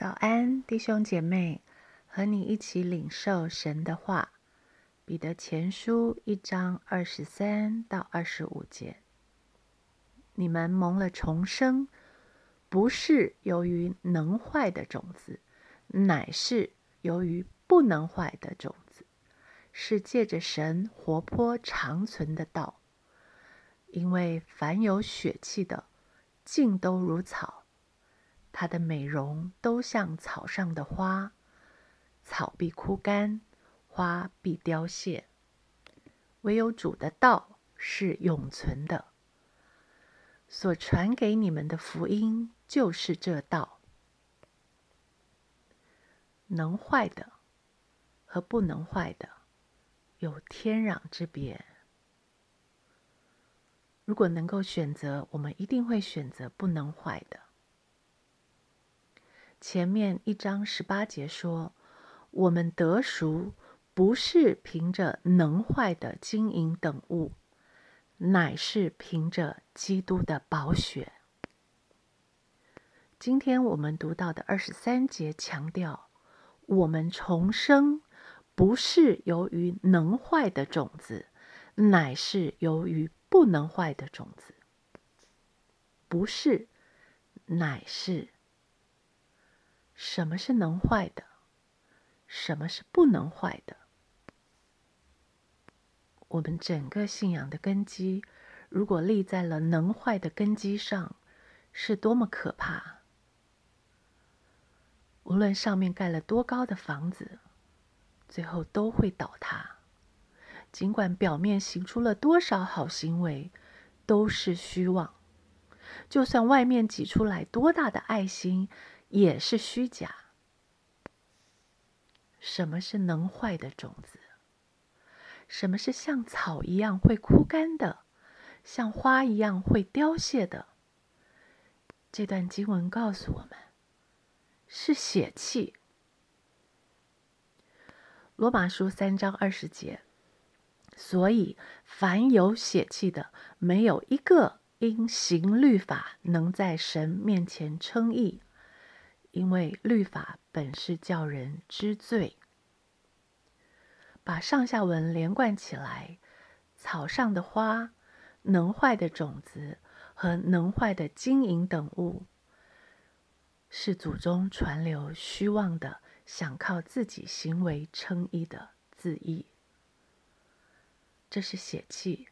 早安，弟兄姐妹，和你一起领受神的话。彼得前书一章二十三到二十五节：你们蒙了重生，不是由于能坏的种子，乃是由于不能坏的种子，是借着神活泼长存的道。因为凡有血气的，尽都如草。它的美容都像草上的花，草必枯干，花必凋谢。唯有主的道是永存的。所传给你们的福音就是这道。能坏的和不能坏的有天壤之别。如果能够选择，我们一定会选择不能坏的。前面一章十八节说：“我们得赎，不是凭着能坏的金银等物，乃是凭着基督的宝血。”今天我们读到的二十三节强调，我们重生不是由于能坏的种子，乃是由于不能坏的种子。不是，乃是。什么是能坏的？什么是不能坏的？我们整个信仰的根基，如果立在了能坏的根基上，是多么可怕！无论上面盖了多高的房子，最后都会倒塌。尽管表面行出了多少好行为，都是虚妄。就算外面挤出来多大的爱心。也是虚假。什么是能坏的种子？什么是像草一样会枯干的，像花一样会凋谢的？这段经文告诉我们，是血气。罗马书三章二十节，所以凡有血气的，没有一个因行律法能在神面前称义。因为律法本是叫人知罪，把上下文连贯起来，草上的花、能坏的种子和能坏的金银等物，是祖宗传流虚妄的，想靠自己行为称义的自义。这是血气，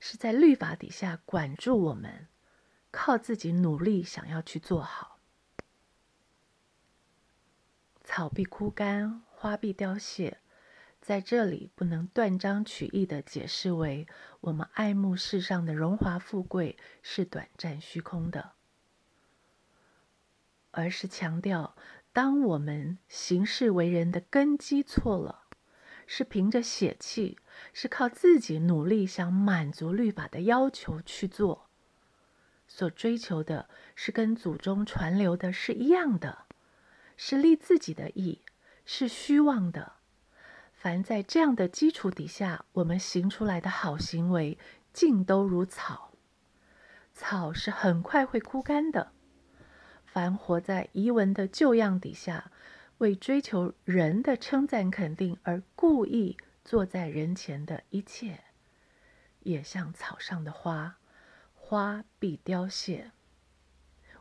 是在律法底下管住我们，靠自己努力想要去做好。草必枯干，花必凋谢。在这里，不能断章取义的解释为我们爱慕世上的荣华富贵是短暂虚空的，而是强调，当我们行事为人的根基错了，是凭着血气，是靠自己努力想满足律法的要求去做，所追求的是跟祖宗传流的是一样的。是立自己的意，是虚妄的。凡在这样的基础底下，我们行出来的好行为，尽都如草。草是很快会枯干的。凡活在遗文的旧样底下，为追求人的称赞肯定而故意坐在人前的一切，也像草上的花，花必凋谢。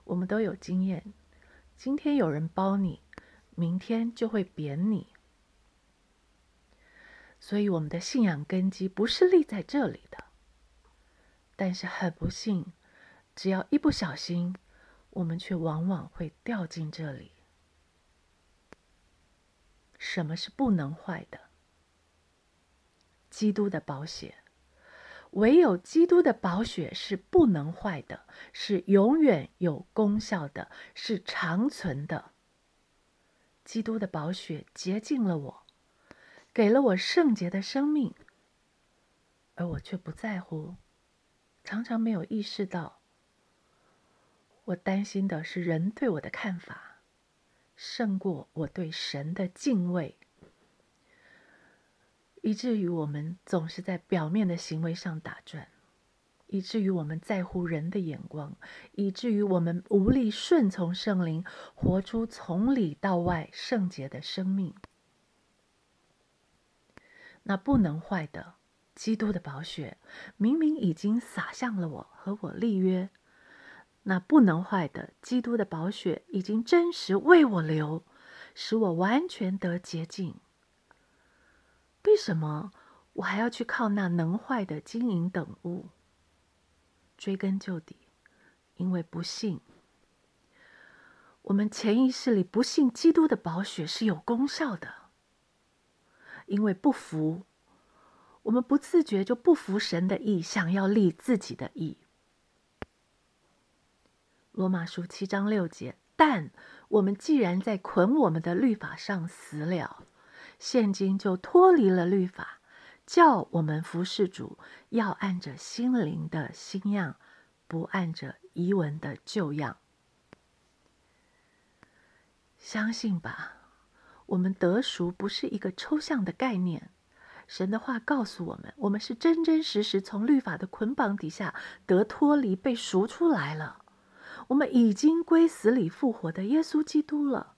我们都有经验。今天有人包你，明天就会贬你。所以我们的信仰根基不是立在这里的。但是很不幸，只要一不小心，我们却往往会掉进这里。什么是不能坏的？基督的保险。唯有基督的宝血是不能坏的，是永远有功效的，是长存的。基督的宝血洁净了我，给了我圣洁的生命，而我却不在乎，常常没有意识到。我担心的是人对我的看法，胜过我对神的敬畏。以至于我们总是在表面的行为上打转。以至于我们在乎人的眼光，以至于我们无力顺从圣灵，活出从里到外圣洁的生命。那不能坏的，基督的宝血明明已经洒向了我和我立约。那不能坏的，基督的宝血已经真实为我流，使我完全得洁净。为什么我还要去靠那能坏的金银等物？追根究底，因为不信。我们潜意识里不信基督的宝血是有功效的，因为不服，我们不自觉就不服神的意，想要立自己的意。罗马书七章六节，但我们既然在捆我们的律法上死了，现今就脱离了律法，叫我们服侍主，要按着心灵的新样，不按着遗文的旧样。相信吧，我们得赎不是一个抽象的概念，神的话告诉我们，我们是真真实实从律法的捆绑底下得脱离，被赎出来了。我们已经归死里复活的耶稣基督了，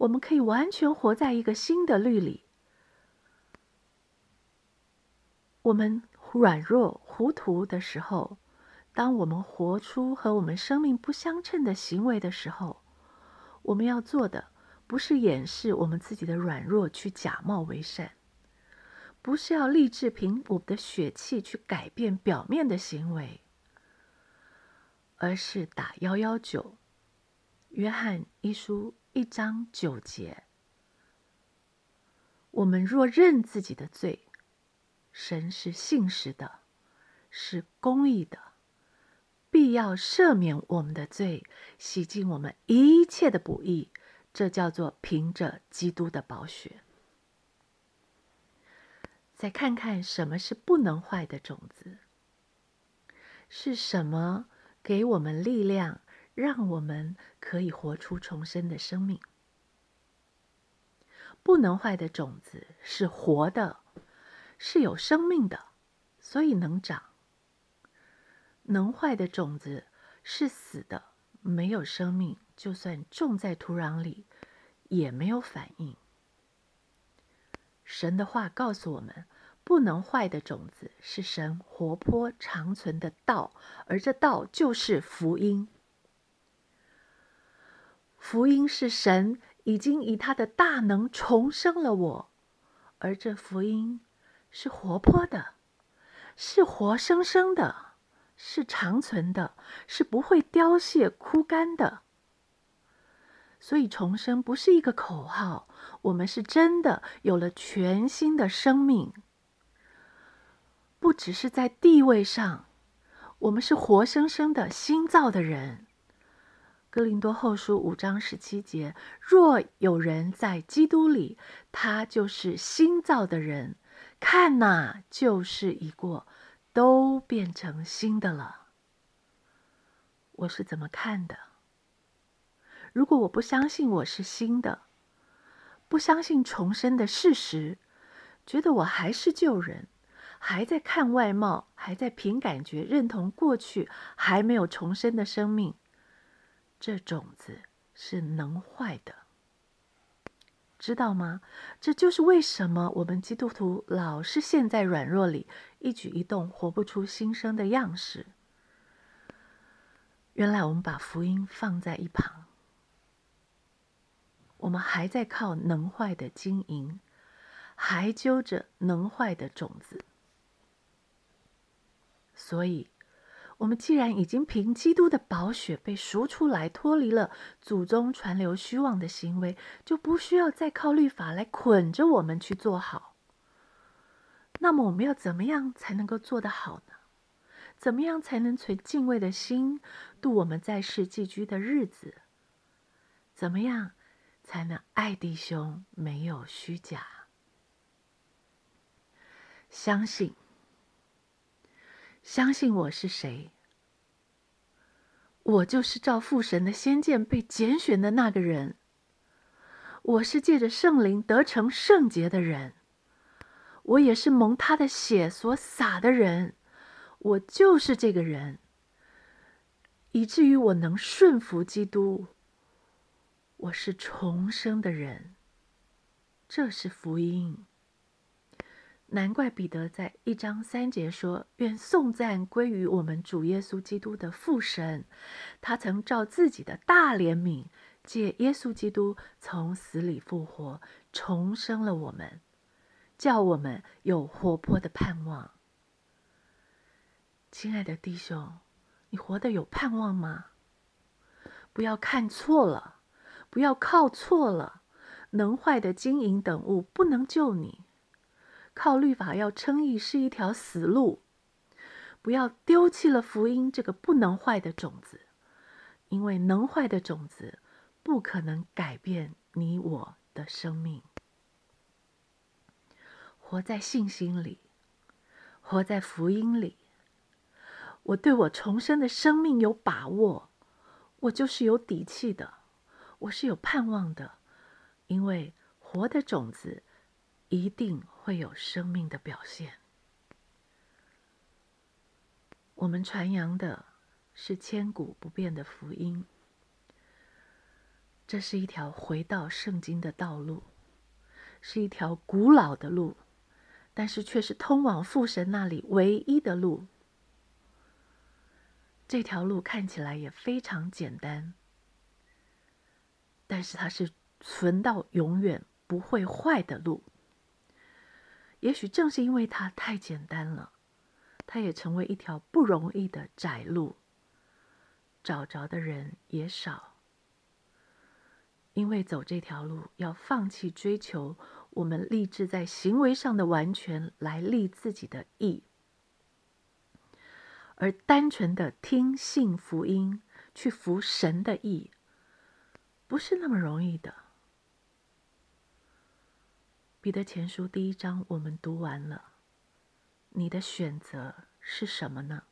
我们可以完全活在一个新的律里。我们软弱糊涂的时候，当我们活出和我们生命不相称的行为的时候，我们要做的不是掩饰我们自己的软弱去假冒为善，不是要立志凭我们的血气去改变表面的行为。而是打幺幺九，约翰一书一章九节。我们若认自己的罪，神是信实的，是公义的，必要赦免我们的罪，洗净我们一切的不义。这叫做凭着基督的宝血。再看看什么是不能坏的种子，是什么？给我们力量，让我们可以活出重生的生命。不能坏的种子是活的，是有生命的，所以能长；能坏的种子是死的，没有生命，就算种在土壤里，也没有反应。神的话告诉我们。不能坏的种子是神活泼长存的道，而这道就是福音。福音是神已经以他的大能重生了我，而这福音是活泼的，是活生生的，是长存的，是不会凋谢枯干的。所以重生不是一个口号，我们是真的有了全新的生命。不只是在地位上，我们是活生生的新造的人。哥林多后书五章十七节：若有人在基督里，他就是新造的人。看呐，旧事已过，都变成新的了。我是怎么看的？如果我不相信我是新的，不相信重生的事实，觉得我还是旧人。还在看外貌，还在凭感觉认同过去还没有重生的生命，这种子是能坏的，知道吗？这就是为什么我们基督徒老是陷在软弱里，一举一动活不出新生的样式。原来我们把福音放在一旁，我们还在靠能坏的经营，还揪着能坏的种子。所以，我们既然已经凭基督的宝血被赎出来，脱离了祖宗传流虚妄的行为，就不需要再靠律法来捆着我们去做好。那么，我们要怎么样才能够做得好呢？怎么样才能存敬畏的心度我们在世寄居的日子？怎么样才能爱弟兄，没有虚假？相信。相信我是谁？我就是照父神的先见被拣选的那个人。我是借着圣灵得成圣洁的人。我也是蒙他的血所洒的人。我就是这个人，以至于我能顺服基督。我是重生的人，这是福音。难怪彼得在一章三节说：“愿颂赞归于我们主耶稣基督的父神，他曾照自己的大怜悯，借耶稣基督从死里复活，重生了我们，叫我们有活泼的盼望。”亲爱的弟兄，你活得有盼望吗？不要看错了。不要靠错了，能坏的金银等物不能救你。靠律法要称义是一条死路。不要丢弃了福音这个不能坏的种子，因为能坏的种子不可能改变你我的生命。活在信心里，活在福音里。我对我重生的生命有把握，我就是有底气的。我是有盼望的，因为活的种子一定会有生命的表现。我们传扬的是千古不变的福音，这是一条回到圣经的道路，是一条古老的路，但是却是通往父神那里唯一的路。这条路看起来也非常简单。但是它是存到永远不会坏的路。也许正是因为它太简单了，它也成为一条不容易的窄路，找着的人也少。因为走这条路要放弃追求我们立志在行为上的完全来立自己的意，而单纯的听信福音去服神的意。不是那么容易的。彼得前书第一章我们读完了，你的选择是什么呢？